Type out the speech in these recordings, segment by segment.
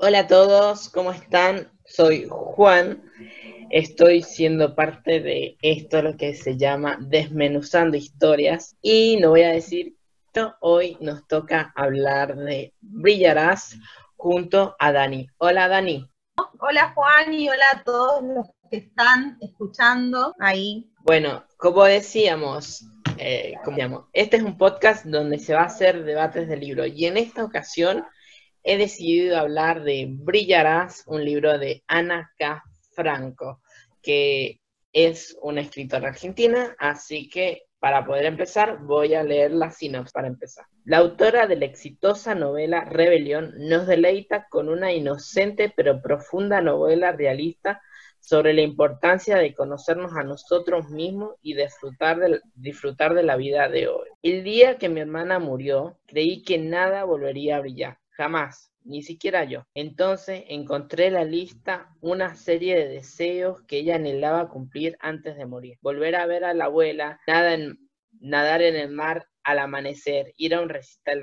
Hola a todos, ¿cómo están? Soy Juan. Estoy siendo parte de esto, lo que se llama Desmenuzando Historias. Y no voy a decir, hoy nos toca hablar de Brillarás junto a Dani. Hola Dani. Hola Juan y hola a todos los que están escuchando ahí. Bueno, como decíamos, eh, como este es un podcast donde se va a hacer debates de libro y en esta ocasión he decidido hablar de Brillarás, un libro de Ana K. Franco, que es una escritora argentina, así que para poder empezar voy a leer la sinopsis para empezar. La autora de la exitosa novela Rebelión nos deleita con una inocente pero profunda novela realista sobre la importancia de conocernos a nosotros mismos y disfrutar de, disfrutar de la vida de hoy. El día que mi hermana murió, creí que nada volvería a brillar, jamás, ni siquiera yo. Entonces encontré la lista una serie de deseos que ella anhelaba cumplir antes de morir. Volver a ver a la abuela, nada en, nadar en el mar al amanecer, ir a un recital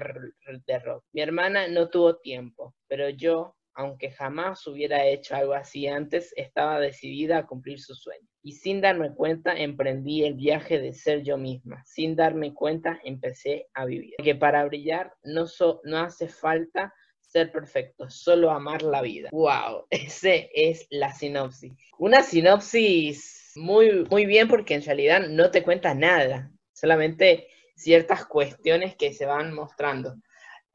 de rock. Mi hermana no tuvo tiempo, pero yo aunque jamás hubiera hecho algo así antes, estaba decidida a cumplir su sueño. Y sin darme cuenta, emprendí el viaje de ser yo misma. Sin darme cuenta, empecé a vivir. Porque para brillar no, no hace falta ser perfecto, solo amar la vida. ¡Wow! Ese es la sinopsis. Una sinopsis muy, muy bien porque en realidad no te cuenta nada, solamente ciertas cuestiones que se van mostrando.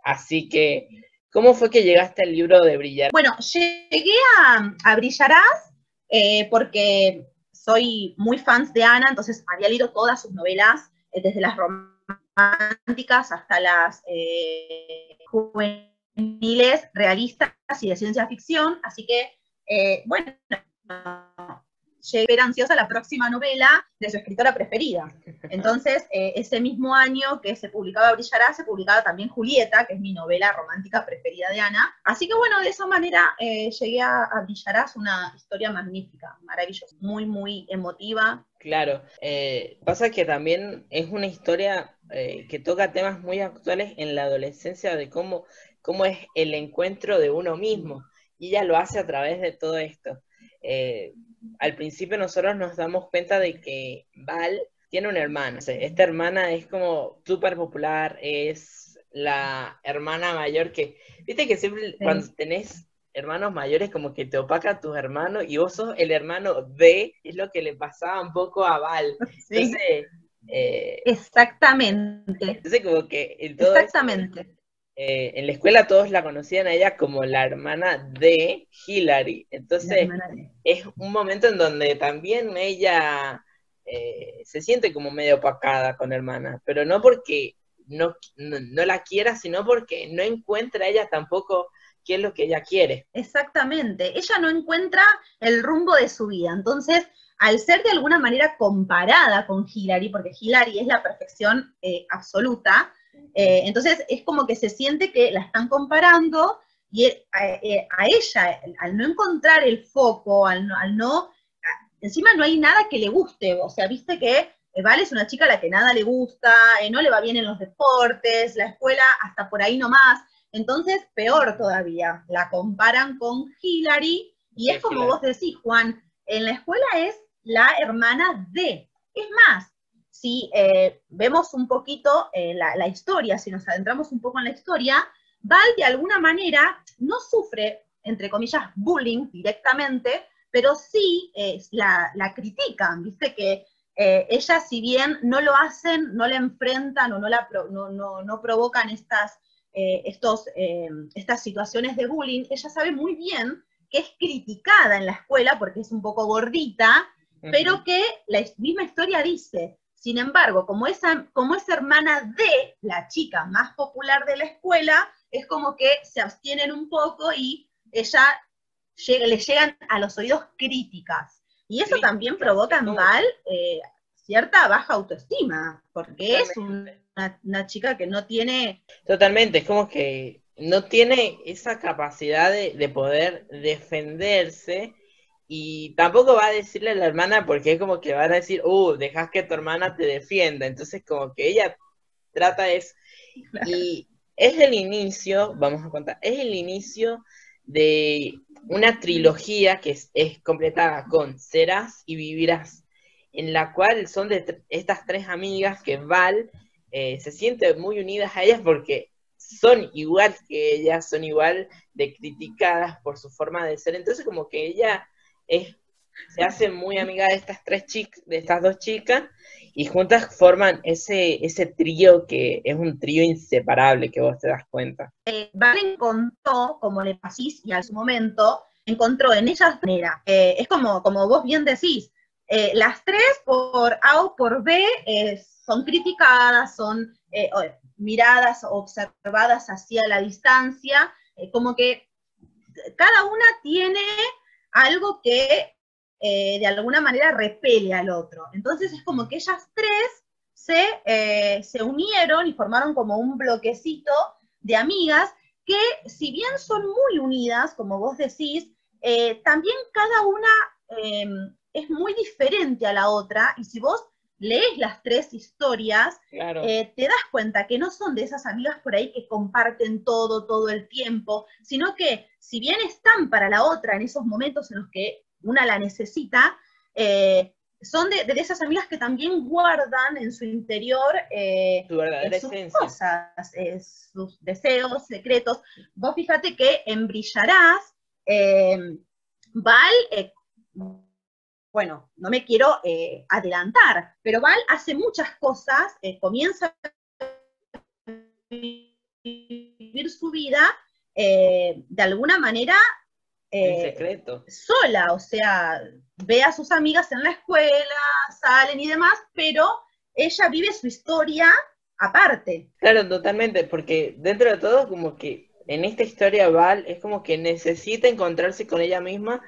Así que ¿Cómo fue que llegaste al libro de Brillar? Bueno, llegué a, Brillarás eh, porque soy muy fan de Ana, entonces había leído todas sus novelas, eh, desde las románticas hasta las eh, juveniles, realistas y de ciencia ficción, así que, bueno, llegué ansiosa a la próxima novela de su escritora preferida. Entonces, eh, ese mismo año que se publicaba Brillará, se publicaba también Julieta, que es mi novela romántica preferida de Ana. Así que bueno, de esa manera eh, llegué a, a Brillarás, una historia magnífica, maravillosa, muy, muy emotiva. Claro, eh, pasa que también es una historia que toca temas muy actuales en la adolescencia de cómo, cómo es el encuentro de uno mismo. Y ella lo hace a través de todo esto. Eh, al principio nosotros nos damos cuenta de que Val tiene una hermana. esta hermana es como súper popular, es la hermana mayor que, viste que siempre cuando tenés hermanos mayores como que te opacan tus hermanos y vos sos el hermano de, es lo que le pasaba un poco a Val. Entonces, eh, Exactamente. Entonces como que Exactamente. Eh, en la escuela todos la conocían a ella como la hermana de Hillary. Entonces, es un momento en donde también ella eh, se siente como medio opacada con hermana, pero no porque no, no, la quiera, sino porque no encuentra ella tampoco qué es lo que ella quiere. Exactamente, ella no encuentra el rumbo de su vida. Entonces, al ser de alguna manera comparada con Hillary, porque Hillary es la perfección eh, absoluta, eh, entonces es como que se siente que la están comparando y eh, eh, a, ella, al no encontrar el foco, al no, encima no hay nada que le guste, o sea, viste que Vale es una chica a la que nada le gusta, no le va bien en los deportes, la escuela hasta por ahí nomás, entonces peor todavía, la comparan con Hillary y es como vos decís, Juan, en la escuela es la hermana de, es más, si eh, vemos un poquito eh, la, historia, si nos adentramos un poco en la historia, Val de alguna manera no sufre, entre comillas, bullying directamente, pero sí eh, la, critican, viste que ella si bien no lo hacen, no la enfrentan o no, la no, provocan estas, estos, estas situaciones de bullying, ella sabe muy bien que es criticada en la escuela porque es un poco gordita, pero que la misma historia dice, sin embargo, como, esa, como es hermana de la chica más popular de la escuela, es como que se abstienen un poco y ella le llegan a los oídos críticas. Y eso también provoca en Val eh, cierta baja autoestima, porque es una, chica que no tiene... Totalmente, es como que no tiene esa capacidad de, de poder defenderse y tampoco va a decirle a la hermana porque es como que van a decir, uh, dejas que tu hermana te defienda. Entonces como que ella trata es... Y es el inicio, vamos a contar, es el inicio de una trilogía que es, completada con Serás y Vivirás, en la cual son de estas tres amigas que Val eh, se siente muy unidas a ellas porque son igual que ellas, son igual de criticadas por su forma de ser. Entonces como que ella es, se hace muy amiga de estas tres chicas, de estas dos chicas, y juntas forman ese, ese trío que es un trío inseparable que vos te das cuenta. Eh, encontró, como le pasís y a su momento, encontró en ellas manera. Eh, es como, como vos bien decís, eh, las tres por A o por B eh, son criticadas, son miradas, observadas hacia la distancia, como que cada una tiene algo que eh, de alguna manera repele al otro. Entonces es como que ellas tres se, eh, se unieron y formaron como un bloquecito de amigas que si bien son muy unidas, como vos decís, eh, también cada una es muy diferente a la otra y si vos lees las tres historias, te das cuenta que no son de esas amigas por ahí que comparten todo, todo el tiempo, sino que si bien están para la otra en esos momentos en los que una la necesita, eh, son de, esas amigas que también guardan en su interior eh, sus cosas, eh, sus deseos, secretos. Vos fíjate que en Brillarás, Val, bueno, no me quiero adelantar, pero Val hace muchas cosas, comienza a vivir su vida de alguna manera eh, secreto. sola, o sea, ve a sus amigas en la escuela, salen y demás, pero ella vive su historia aparte. Claro, totalmente, porque dentro de todo, como que en esta historia Val es como que necesita encontrarse con ella misma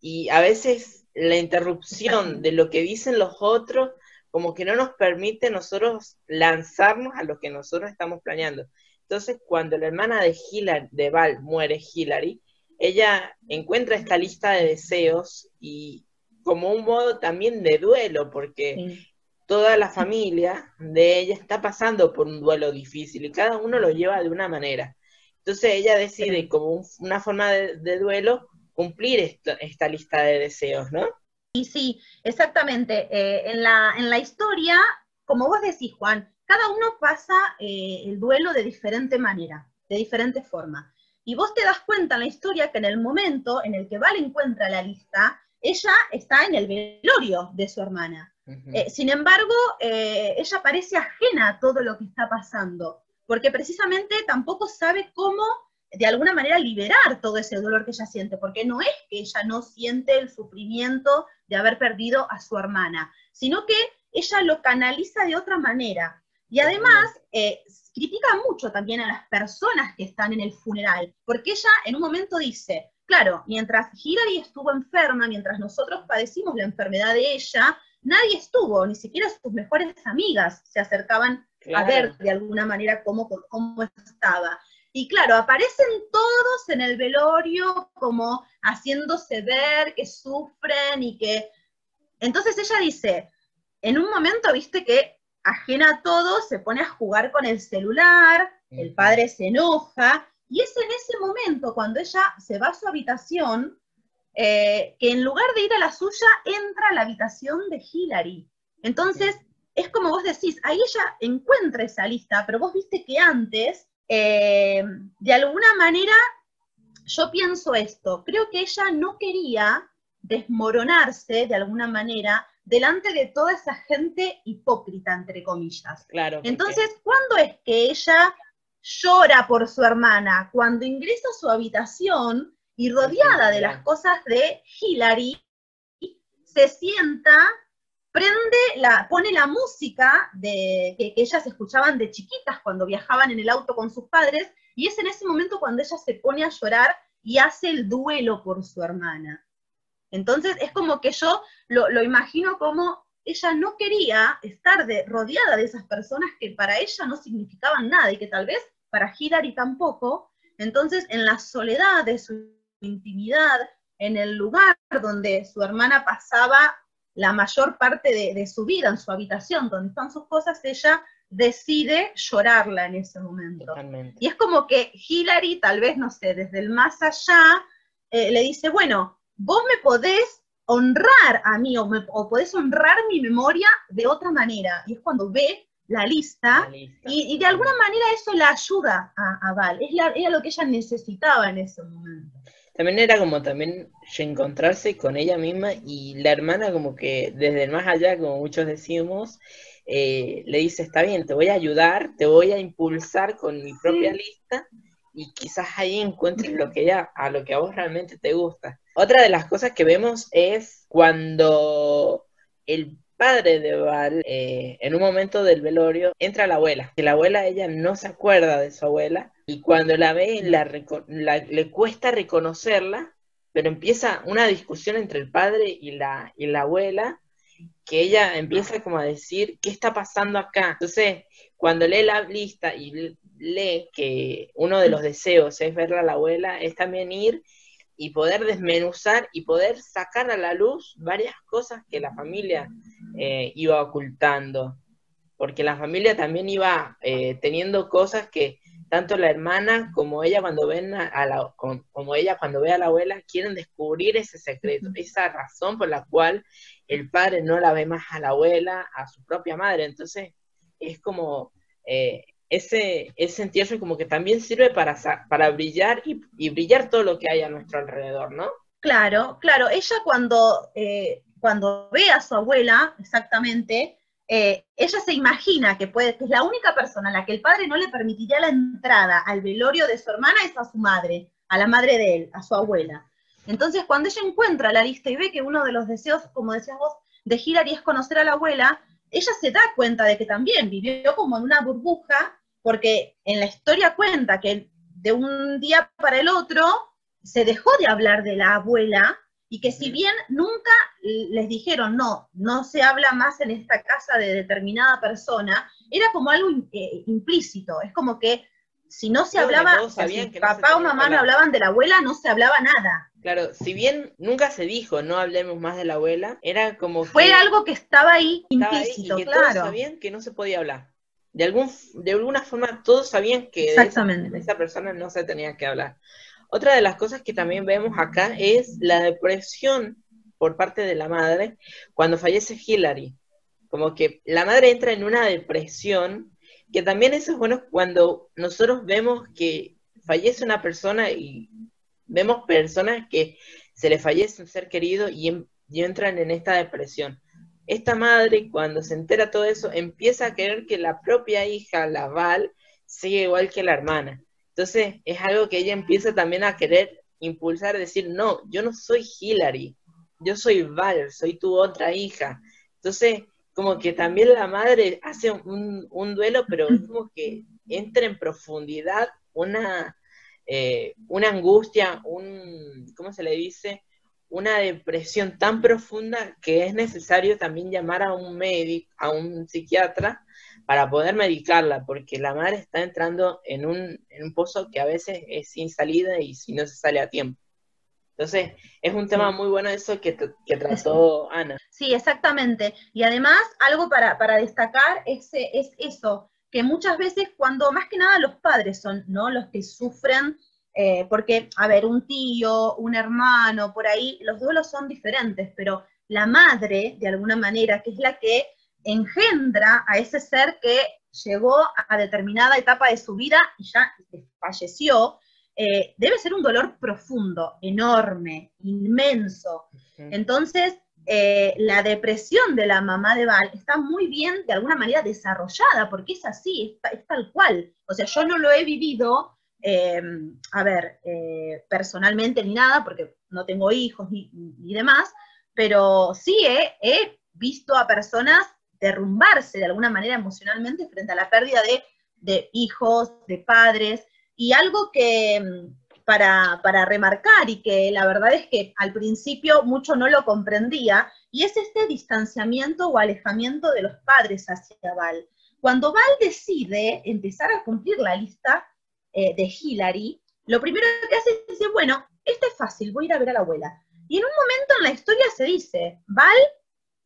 y a veces la interrupción de lo que dicen los otros como que no nos permite nosotros lanzarnos a lo que nosotros estamos planeando. Entonces, cuando la hermana de Hillary, de Val muere, Hillary, ella encuentra esta lista de deseos y como un modo también de duelo, porque toda la familia de ella está pasando por un duelo difícil y cada uno lo lleva de una manera. Entonces ella decide como una forma de, duelo cumplir esta, lista de deseos, ¿no? Y sí, exactamente. Eh, en, la, en la historia, como vos decís, Juan, cada uno pasa eh, el duelo de diferente manera, de diferente forma. Y vos te das cuenta en la historia que en el momento en el que Val encuentra la lista, ella está en el velorio de su hermana. Eh, sin embargo, eh, ella parece ajena a todo lo que está pasando, porque precisamente tampoco sabe cómo, de alguna manera, liberar todo ese dolor que ella siente, porque no es que ella no siente el sufrimiento de haber perdido a su hermana, sino que ella lo canaliza de otra manera. Y además, eh, critica mucho también a las personas que están en el funeral, porque ella en un momento dice, claro, mientras Hillary estuvo enferma, mientras nosotros padecimos la enfermedad de ella, nadie estuvo, ni siquiera sus mejores amigas se acercaban a ver de alguna manera cómo, cómo estaba. Y claro, aparecen todos en el velorio como haciéndose ver que sufren y que... Entonces ella dice, en un momento, viste que ajena a todo, se pone a jugar con el celular, el padre se enoja, y es en ese momento, cuando ella se va a su habitación, eh, que en lugar de ir a la suya, entra a la habitación de Hillary. Entonces, es como vos decís, ahí ella encuentra esa lista, pero vos viste que antes, eh, de alguna manera, yo pienso esto, creo que ella no quería desmoronarse de alguna manera delante de toda esa gente hipócrita, entre comillas. Claro. Entonces, ¿cuándo es que ella llora por su hermana? Cuando ingresa a su habitación y rodeada de las cosas de Hillary, se sienta, prende la, pone la música de, que, ellas escuchaban de chiquitas cuando viajaban en el auto con sus padres, y es en ese momento cuando ella se pone a llorar y hace el duelo por su hermana. Entonces es como que yo lo, imagino como ella no quería estar de, rodeada de esas personas que para ella no significaban nada y que tal vez para Hillary tampoco. Entonces en la soledad de su intimidad, en el lugar donde su hermana pasaba la mayor parte de, su vida, en su habitación, donde están sus cosas, ella decide llorarla en ese momento. Totalmente. Y es como que Hillary, tal vez, no sé, desde el más allá, eh, le dice, bueno, vos me podés honrar a mí o, me, o, podés honrar mi memoria de otra manera. Y es cuando ve la lista, La lista. y, y de alguna manera eso la ayuda a, a Val. Es la- era lo que ella necesitaba en ese momento. También era como también encontrarse con ella misma y la hermana como que desde el más allá, como muchos decimos, eh, le dice, está bien, te voy a ayudar, te voy a impulsar con mi propia lista y quizás ahí encuentres lo que ella, a lo que a vos realmente te gusta. Otra de las cosas que vemos es cuando el padre de Val, eh, en un momento del velorio, entra la abuela. Que la abuela, ella no se acuerda de su abuela, y cuando la ve, la le cuesta reconocerla, pero empieza una discusión entre el padre y la, y la abuela, que ella empieza como a decir, ¿qué está pasando acá? Entonces, cuando lee la lista y lee que uno de los deseos es verla a la abuela, es también ir y poder desmenuzar y poder sacar a la luz varias cosas que la familia eh, iba ocultando, porque la familia también iba eh, teniendo cosas que tanto la hermana como ella cuando ven a, la, com- como ella cuando ve a la abuela quieren descubrir ese secreto, esa razón por la cual el padre no la ve más a la abuela, a su propia madre, entonces es como eh, ese, ese entierro como que también sirve para, para brillar y, y brillar todo lo que hay a nuestro alrededor, ¿no? Claro, claro. Ella cuando, eh, cuando ve a su abuela, exactamente, eh, ella se imagina que, puede, que es la única persona a la que el padre no le permitiría la entrada al velorio de su hermana es a su madre, a la madre de él, a su abuela. Entonces, cuando ella encuentra la lista y ve que uno de los deseos, como decías vos, de Hillary es conocer a la abuela, ella se da cuenta de que también vivió como en una burbuja, porque en la historia cuenta que de un día para el otro se dejó de hablar de la abuela y que si bien nunca les dijeron, no, no se habla más en esta casa de determinada persona, era como algo eh, implícito, es como que si no se hablaba, o sea, si que no se papá o mamá no hablaban de la abuela, no se hablaba nada. Claro, si bien nunca se dijo no hablemos más de la abuela, era como Fue algo que estaba ahí estaba ahí implícito, y que todos claro. sabían que no se podía hablar. De, algún, de alguna forma todos sabían que de esa, Exactamente. de esa persona no se tenía que hablar. Otra de las cosas que también vemos acá es la depresión por parte de la madre cuando fallece Hillary. Como que la madre entra en una depresión, que también eso es bueno cuando nosotros vemos que fallece una persona y vemos personas que se les fallece un ser querido y, en- y entran en esta depresión. Esta madre, cuando se entera todo eso, empieza a querer que la propia hija, la Val, siga igual que la hermana. Entonces, es algo que ella empieza también a querer impulsar, decir, no, yo no soy Hillary, yo soy Val, soy tu otra hija. Entonces, como que también la madre hace un, un duelo, pero es como que entra en profundidad una, eh, una angustia, un, ¿cómo se le dice? Una depresión tan profunda que es necesario también llamar a un médico, a un psiquiatra, para poder medicarla, porque la madre está entrando en un, en un pozo que a veces es sin salida y si no se sale a tiempo. Entonces, es un tema muy bueno eso que, que trató Ana. Sí, exactamente. Y además, algo para, para destacar es, es eso, que muchas veces cuando más que nada los padres son ¿no? los que sufren, eh, porque, a ver, un tío, un hermano, por ahí, los duelos son diferentes, pero la madre, de alguna manera, que es la que engendra a ese ser que llegó a determinada etapa de su vida y ya falleció, eh, debe ser un dolor profundo, enorme, inmenso. Entonces, eh, la depresión de la mamá de Val está muy bien, de alguna manera, desarrollada, porque es así, es, es tal cual. O sea, yo no lo he vivido, eh, a ver, eh, personalmente ni nada, porque no tengo hijos ni, ni demás, pero sí he, he, visto a personas derrumbarse de alguna manera emocionalmente frente a la pérdida de, de hijos, de padres, y algo que para, para, remarcar y que la verdad es que al principio mucho no lo comprendía, y es este distanciamiento o alejamiento de los padres hacia Val. Cuando Val decide empezar a cumplir la lista eh, de Hillary, lo primero que hace es decir, bueno, esto es fácil, voy a ir a ver a la abuela. Y en un momento en la historia se dice, Val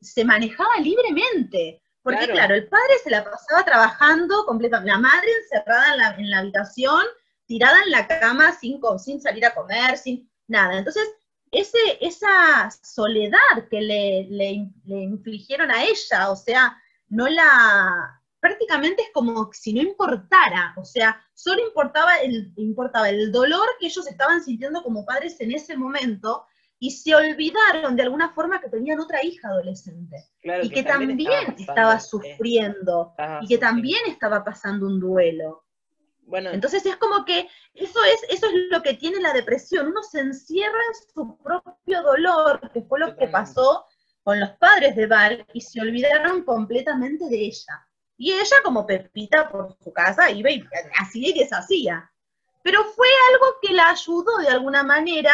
se manejaba libremente, Porque claro. el padre se la pasaba trabajando completamente, la madre encerrada en la, en la habitación, tirada en la cama sin, sin salir a comer, sin nada. Entonces, ese, esa soledad que le, le, le infligieron a ella, o sea, no la, prácticamente es como si no importara, o sea, solo importaba el, importaba el dolor que ellos estaban sintiendo como padres en ese momento y se olvidaron de alguna forma que tenían otra hija adolescente y que, también, estaba, sufriendo y que también estaba pasando un duelo. Bueno, Entonces es como que eso es, eso es lo que tiene la depresión, uno se encierra en su propio dolor, que fue lo que pasó con los padres de Val, y se olvidaron completamente de ella. Y ella, como Pepita por su casa, iba y así y deshacía. Pero fue algo que la ayudó de alguna manera,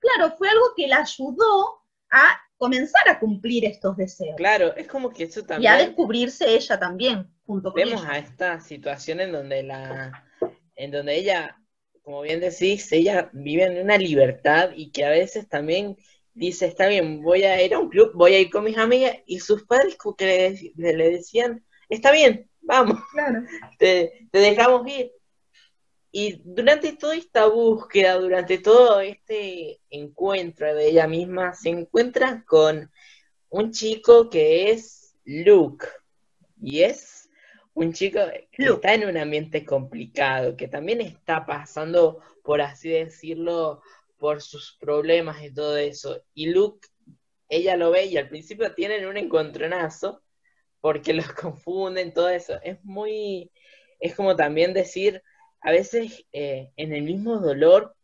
claro, fue algo que la ayudó a comenzar a cumplir estos deseos. Claro, es como que eso también. Y a descubrirse ella también, junto con Vemos a esta situación en donde la, en donde ella, como bien decís, ella vive en una libertad y que a veces también dice, está bien, voy a ir a un club, voy a ir con mis amigas, y sus padres como que le decían, está bien, vamos, te, dejamos ir. Y durante toda esta búsqueda, durante todo este encuentro de ella misma, se encuentra con un chico que es Luke. Y es un chico que está en un ambiente complicado, que también está pasando, por así decirlo, por sus problemas y todo eso. Y Luke, ella lo ve y al principio tienen un encontronazo, porque los confunden, todo eso. Es muy, es como también decir, a veces eh, en el mismo dolor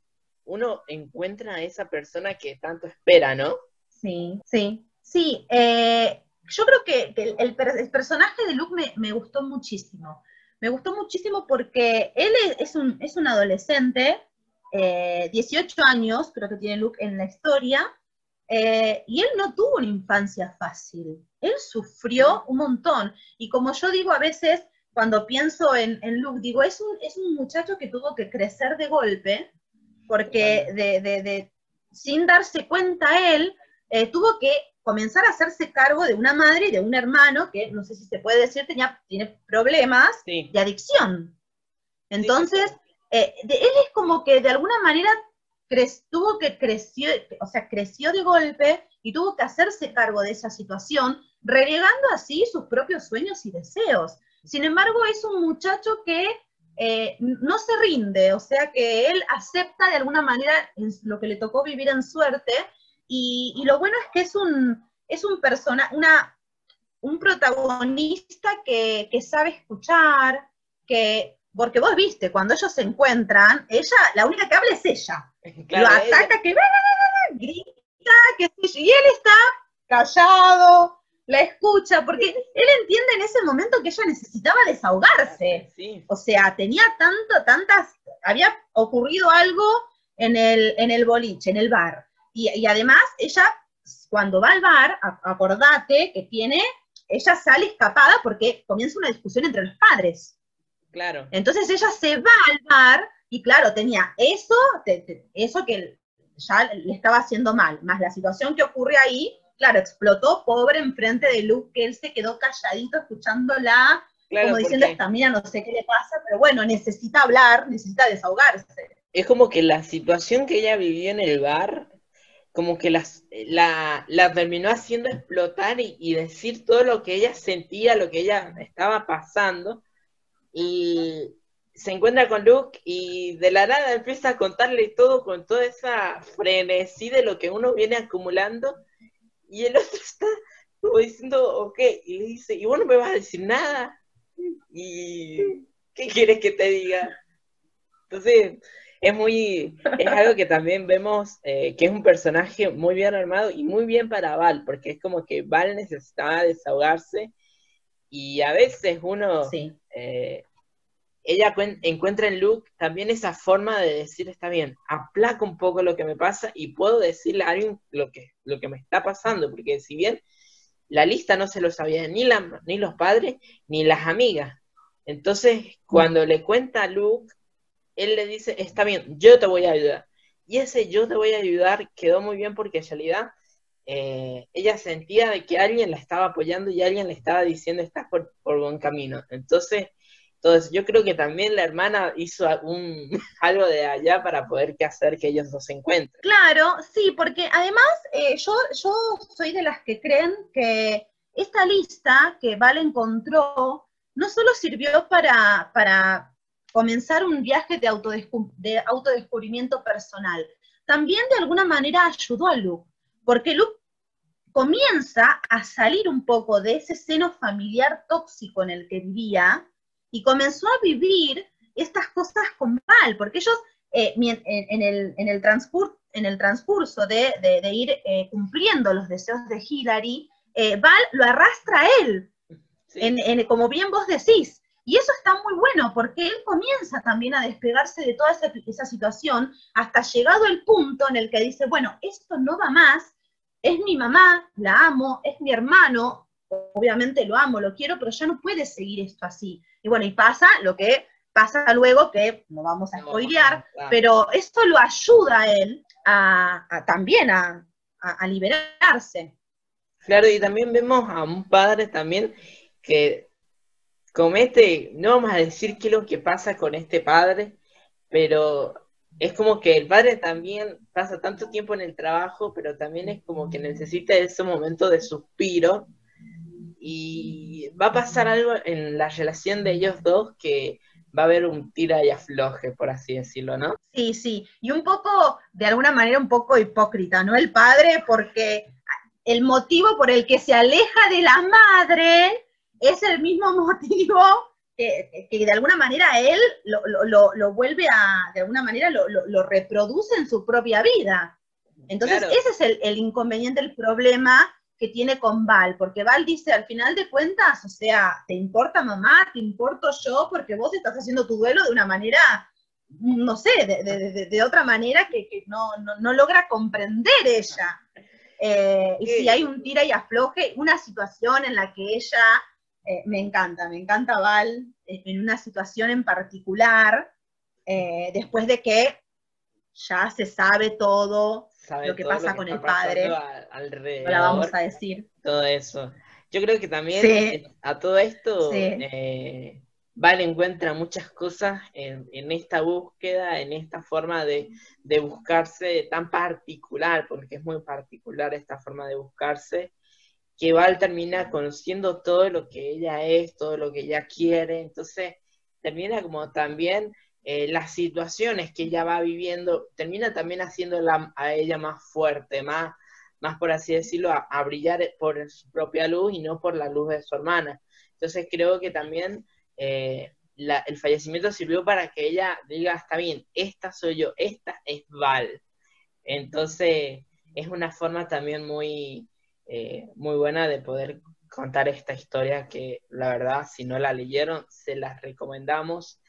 uno encuentra a esa persona que tanto espera, ¿no? Sí, sí, sí. Eh, yo creo que, el, personaje de Luke me, gustó muchísimo. Me gustó muchísimo porque él es, un, es un adolescente, 18 eh, años creo que tiene Luke en la historia, eh, y él no tuvo una infancia fácil, él sufrió un montón. Y como yo digo a veces, cuando pienso en, Luke, digo, es un, es un muchacho que tuvo que crecer de golpe, porque de, sin darse cuenta él, eh, tuvo que comenzar a hacerse cargo de una madre y de un hermano que, no sé si se puede decir, tenía, tiene problemas de adicción. Entonces, eh, él es como que de alguna manera tuvo que creció, o sea, creció de golpe y tuvo que hacerse cargo de esa situación, relegando así sus propios sueños y deseos. Sin embargo, es un muchacho que eh, no se rinde, o sea que él acepta de alguna manera lo que le tocó vivir en suerte, y, lo bueno es que es un, es un persona, una, un protagonista que, que sabe escuchar, que porque vos viste, cuando ellos se encuentran, ella, la única que habla es ella. lo ataca, que grita, que y él está callado, la escucha, porque él entiende en ese momento que ella necesitaba desahogarse. O sea, tenía tanto, tantas, había ocurrido algo en el, en el boliche, en el bar. Y, además, ella, cuando va al bar, acordate que tiene, ella sale escapada porque comienza una discusión entre los padres. Claro. Entonces ella se va al bar y claro, tenía eso, eso que ya le estaba haciendo mal, más la situación que ocurre ahí, claro, explotó pobre enfrente de Luke, que él se quedó calladito escuchándola, como diciendo, esta mía no sé qué le pasa, pero bueno, necesita hablar, necesita desahogarse. Es como que la situación que ella vivió en el bar, como que las, la, la terminó haciendo explotar y decir todo lo que ella sentía, lo que ella estaba pasando, y se encuentra con Luke y de la nada empieza a contarle todo con toda esa frenesí de lo que uno viene acumulando y el otro está como diciendo, ok, y le dice, ¿y vos no me vas a decir nada? ¿Y qué quieres que te diga? Entonces, es muy, es algo que también vemos eh, que es un personaje muy bien armado y muy bien para Val, porque es como que Val necesitaba desahogarse y a veces uno, eh, ella encuentra en Luke también esa forma de decir, está bien, aplaca un poco lo que me pasa y puedo decirle a alguien lo que, lo que me está pasando, porque si bien la lista no se lo sabía ni, la, ni los padres ni las amigas. Entonces, cuando le cuenta a Luke, él le dice, está bien, yo te voy a ayudar. Y ese yo te voy a ayudar quedó muy bien porque en realidad eh, ella sentía que alguien la estaba apoyando y alguien le estaba diciendo estás por, por buen camino. Entonces, entonces, yo creo que también la hermana hizo un, algo de allá para poder que hacer que ellos dos se encuentren. Claro, sí, porque además eh, yo, yo soy de las que creen que esta lista que Val encontró no solo sirvió para, para comenzar un viaje de, de autodescubrimiento personal, también de alguna manera ayudó a Luke, porque Luke comienza a salir un poco de ese seno familiar tóxico en el que vivía y comenzó a vivir estas cosas con Val, porque ellos eh, en, el, en, el en, el, transcurso de, ir eh, cumpliendo los deseos de Hillary, eh, Val lo arrastra a él, como bien vos decís. Y eso está muy bueno porque él comienza también a despegarse de toda esa, esa situación hasta llegado el punto en el que dice, bueno, esto no va más, es mi mamá, la amo, es mi hermano, obviamente lo amo, lo quiero, pero ya no puede seguir esto así. Y bueno, y pasa lo que pasa luego, que no vamos a spoilear, pero esto lo ayuda a él a, también a, liberarse. Claro, y también vemos a un padre también que comete, no vamos a decir qué es lo que pasa con este padre, pero es como que el padre también pasa tanto tiempo en el trabajo, pero también es como que necesita ese momento de suspiro y va a pasar algo en la relación de ellos dos que va a haber un tira y afloje, por así decirlo, ¿no? Sí, sí, y un poco, de alguna manera, un poco hipócrita, ¿no? El padre, porque el motivo por el que se aleja de la madre es el mismo motivo que, de alguna manera él lo, vuelve a, de alguna manera lo, reproduce en su propia vida. Entonces, ese es el, el inconveniente, el problema que tiene con Val, porque Val dice, al final de cuentas, o sea, ¿te importa mamá? ¿Te importo yo? Porque vos estás haciendo tu duelo de una manera, no sé, de, otra manera que, no, logra comprender ella. Eh, y si hay un tira y afloje, una situación en la que ella, eh, me encanta, me encanta Val, eh, en una situación en particular, después de que ya se sabe todo, lo que pasa con el padre. Alrededor, la vamos a decir. Todo eso. Yo creo que también a todo esto eh, Val encuentra muchas cosas en, esta búsqueda, en esta forma de, buscarse tan particular, porque es muy particular esta forma de buscarse, que Val termina conociendo todo lo que ella es, todo lo que ella quiere, entonces termina como también eh, las situaciones que ella va viviendo, termina también haciéndola a ella más fuerte, más, más por así decirlo, a, brillar por su propia luz y no por la luz de su hermana. Entonces creo que también eh, el fallecimiento sirvió para que ella diga, está bien, esta soy yo, esta es Val. Entonces es una forma también muy, eh, muy buena de poder contar esta historia que la verdad, si no la leyeron, se las recomendamos.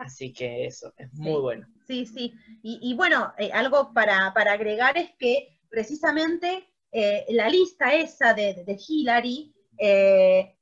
Así que eso, es muy bueno. Sí, sí. Y, bueno, eh, algo para, agregar es que precisamente eh, la lista esa de, de Hillary, eh,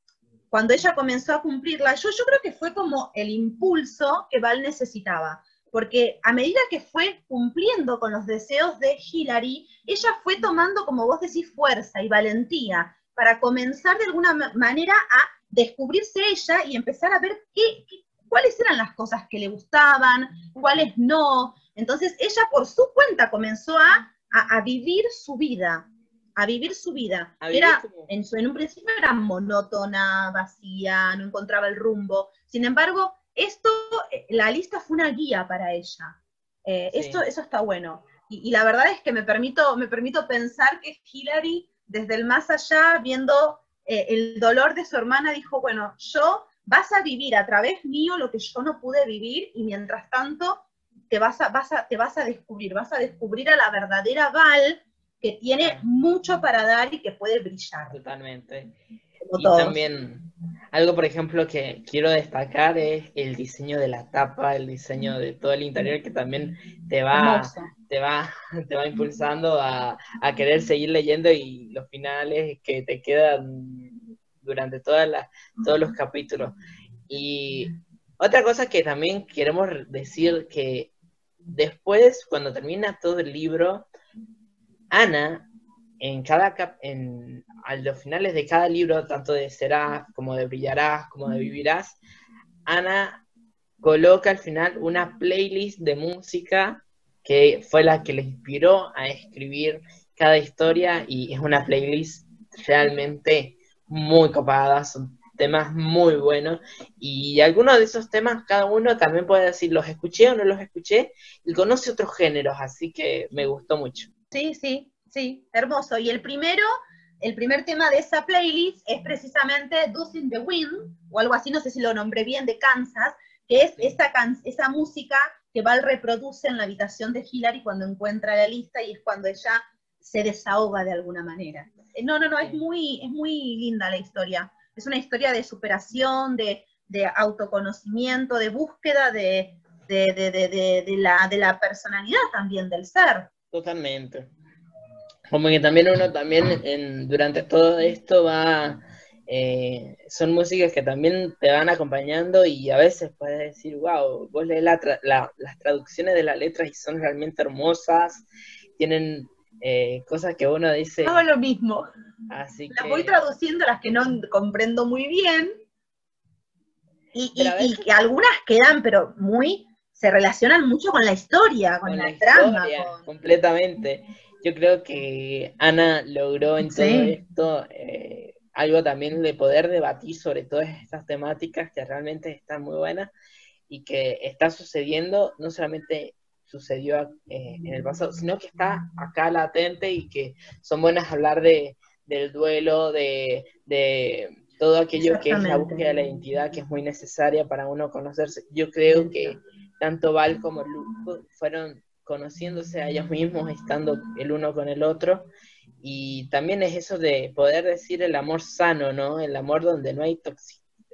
cuando ella comenzó a cumplirla, yo, yo creo que fue como el impulso que Val necesitaba. Porque a medida que fue cumpliendo con los deseos de Hillary, ella fue tomando, como vos decís, fuerza y valentía para comenzar de alguna manera a descubrirse ella y empezar a ver qué, cuáles eran las cosas que le gustaban, cuáles no. Entonces ella por su cuenta comenzó a, vivir su vida, a vivir su vida. Era, en, en, un principio era monótona, vacía, no encontraba el rumbo. Sin embargo, esto, eh, la lista fue una guía para ella. Eh, esto, eso está bueno. Y, la verdad es que me permito, me permito pensar que Hillary, desde el más allá, viendo eh, el dolor de su hermana, dijo, bueno, yo vas a vivir a través mío lo que yo no pude vivir y mientras tanto te vas a, vas te vas a descubrir, vas a descubrir a la verdadera Val que tiene mucho para dar y que puede brillar. Totalmente. y también algo, por ejemplo, que quiero destacar es el diseño de la tapa, el diseño de todo el interior que también te va, te va, te va impulsando a, a querer seguir leyendo y los finales que te quedan durante todas todos los capítulos. Y otra cosa que también queremos decir que después, cuando termina todo el libro, Ana en cada en, a los finales de cada libro, tanto de Serás como de Brillarás, como de Vivirás, Ana coloca al final una playlist de música que fue la que le inspiró a escribir cada historia y es una playlist realmente muy copada, son temas muy buenos y algunos de esos temas cada uno también puede decir los escuché o no los escuché y conoce otros géneros, así que me gustó mucho. Sí, sí, sí, hermoso. Y el primero, el primer tema de esa playlist es precisamente in the Wind, o algo así, no sé si lo nombré bien, de Kansas, que es esa, esa música que Val reproduce en la habitación de Hillary cuando encuentra la lista y es cuando ella se desahoga de alguna manera. Eh, no, no, no, es muy, es muy linda la historia. Es una historia de superación, de, autoconocimiento, de búsqueda de, de, la, de la personalidad también del ser. Totalmente. Como que también uno también en, durante todo esto va, eh, son músicas que también te van acompañando y a veces puedes decir, wow, vos lees las traducciones de las letras y son realmente hermosas, tienen eh, cosas que uno dice... Hago lo mismo. Así las voy traduciendo las que no comprendo muy bien y, y algunas quedan pero muy se relacionan mucho con la historia, con, la, trama. Completamente. Yo creo que Ana logró en todo esto eh, algo también de poder debatir sobre todas estas temáticas que realmente están muy buenas y que está sucediendo, no solamente sucedió eh, en el pasado, sino que está acá latente y que son buenas hablar de, del duelo, de, de todo aquello que es la búsqueda de la identidad, que es muy necesaria para uno conocerse. Yo creo que tanto Val como Luke fueron conociéndose a ellos mismos, estando el uno con el otro. Y también es eso de poder decir el amor sano, ¿no? El amor donde no hay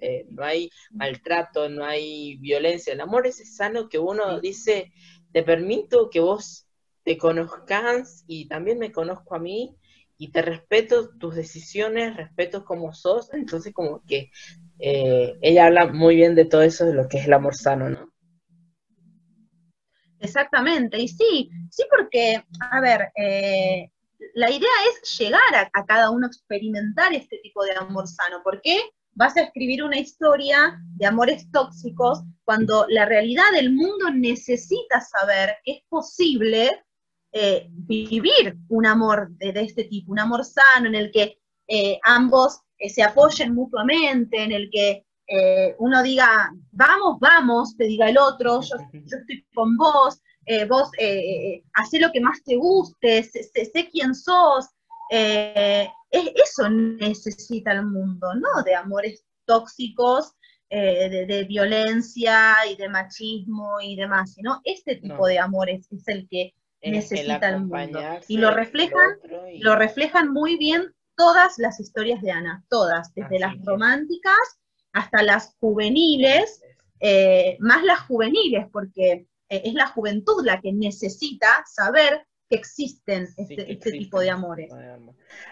eh, no hay maltrato, no hay violencia. El amor es sano que uno dice, te permito que vos te conozcas y también me conozco a mí y te respeto tus decisiones, respeto cómo sos. Entonces como que eh, ella habla muy bien de todo eso, de lo que es el amor sano, ¿no? Exactamente, y sí, sí porque, a ver, eh, la idea es llegar a, cada uno a experimentar este tipo de amor sano. ¿Por qué vas a escribir una historia de amores tóxicos cuando la realidad del mundo necesita saber que es posible eh, vivir un amor de, este tipo, un amor sano en el que eh, ambos se apoyen mutuamente, en el que eh, uno diga, vamos, vamos, te diga el otro, yo, estoy con vos, eh, vos eh, hacé lo que más te guste, sé, quién sos. eso necesita el mundo, ¿no? De amores tóxicos, de, violencia y de machismo y demás, sino este tipo de amores es el que necesita el, mundo. Y lo reflejan, lo reflejan muy bien todas las historias de Ana, todas, desde las románticas hasta las juveniles, eh, más las juveniles, porque eh, es la juventud la que necesita saber que existen este, este tipo de amores.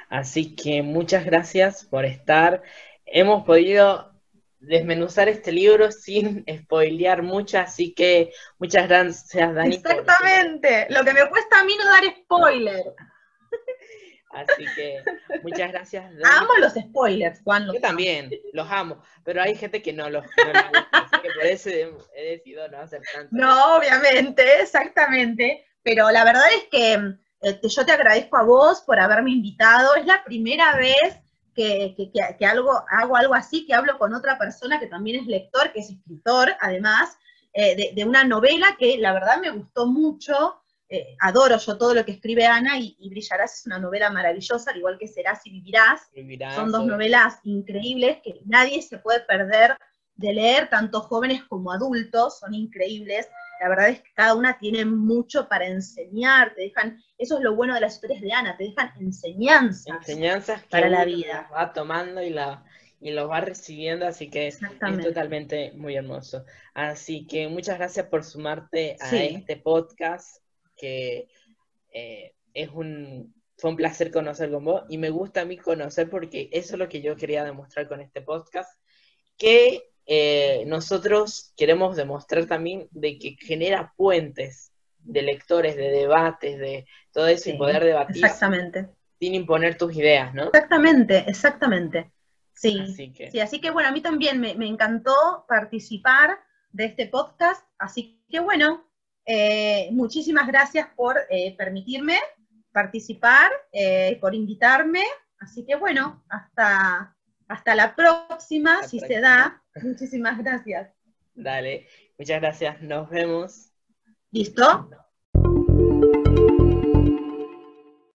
Así que muchas gracias por estar. Hemos podido desmenuzar este libro sin spoilear mucho, así que muchas gracias, Dani. Exactamente, lo que me cuesta a mí no dar spoiler. Así que muchas gracias. Amo los spoilers, Juan. Yo también, los amo, pero hay gente que no los gusta, así que por eso he decidido no hacer tanto. No, obviamente, exactamente. Pero la verdad es que este, yo te agradezco a vos por haberme invitado. Es la primera vez que, algo, hago algo así, que hablo con otra persona que también es lector, que es escritor, además, eh, de, de una novela que la verdad me gustó mucho. Eh, adoro yo todo lo que escribe Ana y, Brillarás es una novela maravillosa, al igual que Serás y Vivirás. Son dos novelas increíbles que nadie se puede perder de leer, tanto jóvenes como adultos, son increíbles. La verdad es que cada una tiene mucho para enseñar, te dejan, eso es lo bueno de las historias de Ana, te dejan enseñanzas, enseñanzas para la vida. Va tomando y la y los va recibiendo, así que es totalmente muy hermoso. Así que muchas gracias por sumarte a este podcast que eh, es un, fue un placer conocer con vos y me gusta a mí conocer porque eso es lo que yo quería demostrar con este podcast, que eh, nosotros queremos demostrar también de que genera puentes de lectores, de debates, de todo eso y poder debatir. Exactamente. sin imponer tus ideas, ¿no? Exactamente, exactamente. Sí, Así que, sí, así que bueno, a mí también me, me encantó participar de este podcast, así que bueno, eh, muchísimas gracias por eh, permitirme participar, eh, por invitarme, así que bueno, hasta, hasta la próxima, si se da. Muchísimas gracias. dale, muchas gracias, nos vemos. ¿Listo?